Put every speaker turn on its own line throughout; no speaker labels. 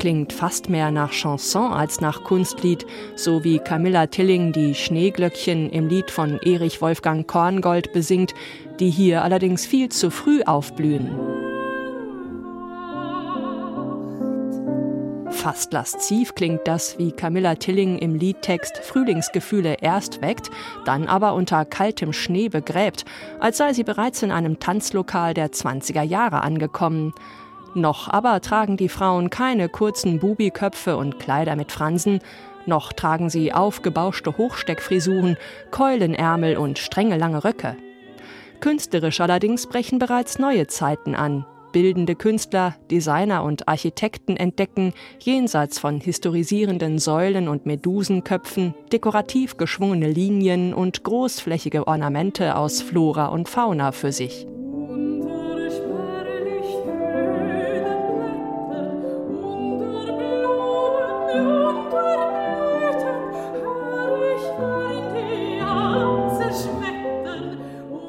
klingt fast mehr nach Chanson als nach Kunstlied, so wie Camilla Tilling die Schneeglöckchen im Lied von Erich Wolfgang Korngold besingt, die hier allerdings viel zu früh aufblühen. Fast lasziv klingt das, wie Camilla Tilling im Liedtext Frühlingsgefühle erst weckt, dann aber unter kaltem Schnee begräbt, als sei sie bereits in einem Tanzlokal der 20er Jahre angekommen. Noch aber tragen die Frauen keine kurzen Bubiköpfe und Kleider mit Fransen, noch tragen sie aufgebauschte Hochsteckfrisuren, Keulenärmel und strenge lange Röcke. Künstlerisch allerdings brechen bereits neue Zeiten an, Bildende Künstler, Designer und Architekten entdecken, jenseits von historisierenden Säulen und Medusenköpfen, dekorativ geschwungene Linien und großflächige Ornamente aus Flora und Fauna für sich.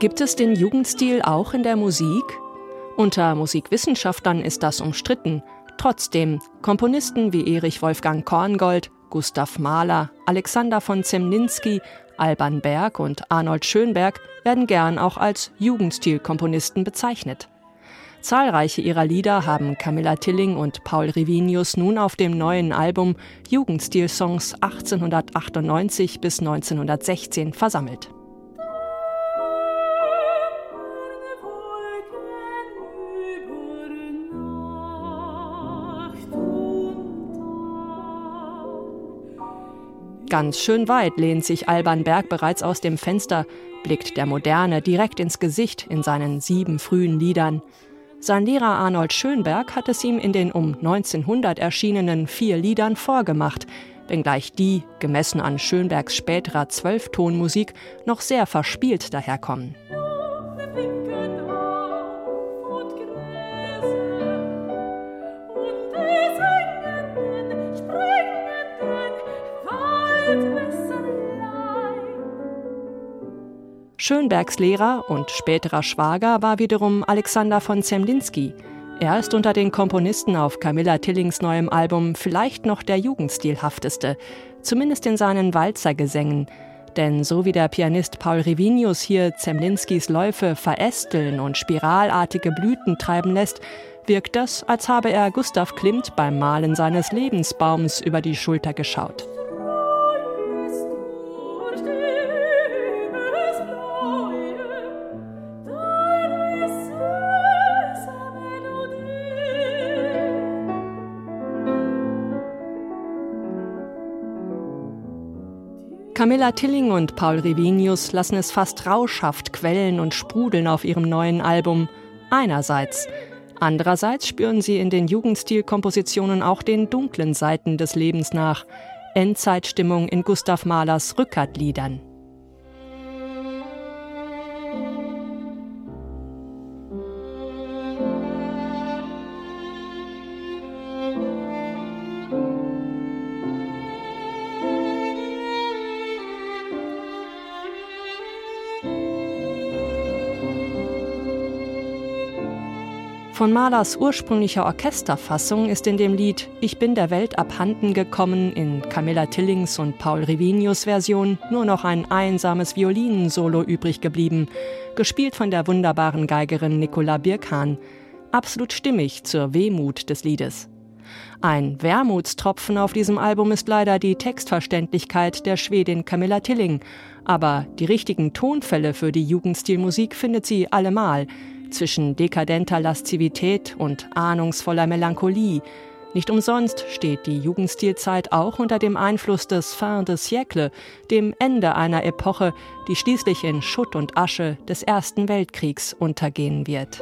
Gibt es den Jugendstil auch in der Musik? Unter Musikwissenschaftlern ist das umstritten. Trotzdem, Komponisten wie Erich Wolfgang Korngold, Gustav Mahler, Alexander von Zemlinski, Alban Berg und Arnold Schönberg werden gern auch als Jugendstilkomponisten bezeichnet. Zahlreiche ihrer Lieder haben Camilla Tilling und Paul Rivinius nun auf dem neuen Album Jugendstil-Songs 1898 bis 1916 versammelt. Ganz schön weit lehnt sich Alban Berg bereits aus dem Fenster, blickt der Moderne direkt ins Gesicht in seinen sieben frühen Liedern. Sein Lehrer Arnold Schönberg hat es ihm in den um 1900 erschienenen vier Liedern vorgemacht, wenngleich die, gemessen an Schönbergs späterer Zwölftonmusik, noch sehr verspielt daherkommen. Schönbergs Lehrer und späterer Schwager war wiederum Alexander von Zemlinski. Er ist unter den Komponisten auf Camilla Tillings neuem Album vielleicht noch der jugendstilhafteste, zumindest in seinen Walzergesängen. Denn so wie der Pianist Paul Rivinius hier Zemlinskis Läufe verästeln und spiralartige Blüten treiben lässt, wirkt das, als habe er Gustav Klimt beim Malen seines Lebensbaums über die Schulter geschaut. Camilla Tilling und Paul Revinius lassen es fast rauschhaft quellen und sprudeln auf ihrem neuen Album. Einerseits. Andererseits spüren sie in den Jugendstilkompositionen auch den dunklen Seiten des Lebens nach. Endzeitstimmung in Gustav Mahlers Rückertliedern. Von Mahlers ursprünglicher Orchesterfassung ist in dem Lied Ich bin der Welt abhanden gekommen in Camilla Tillings und Paul Rivinius Version nur noch ein einsames Violinensolo übrig geblieben, gespielt von der wunderbaren Geigerin Nicola Birkhahn. Absolut stimmig zur Wehmut des Liedes. Ein Wermutstropfen auf diesem Album ist leider die Textverständlichkeit der Schwedin Camilla Tilling, aber die richtigen Tonfälle für die Jugendstilmusik findet sie allemal zwischen dekadenter Laszivität und ahnungsvoller Melancholie. Nicht umsonst steht die Jugendstilzeit auch unter dem Einfluss des Fin de siècle, dem Ende einer Epoche, die schließlich in Schutt und Asche des Ersten Weltkriegs untergehen wird.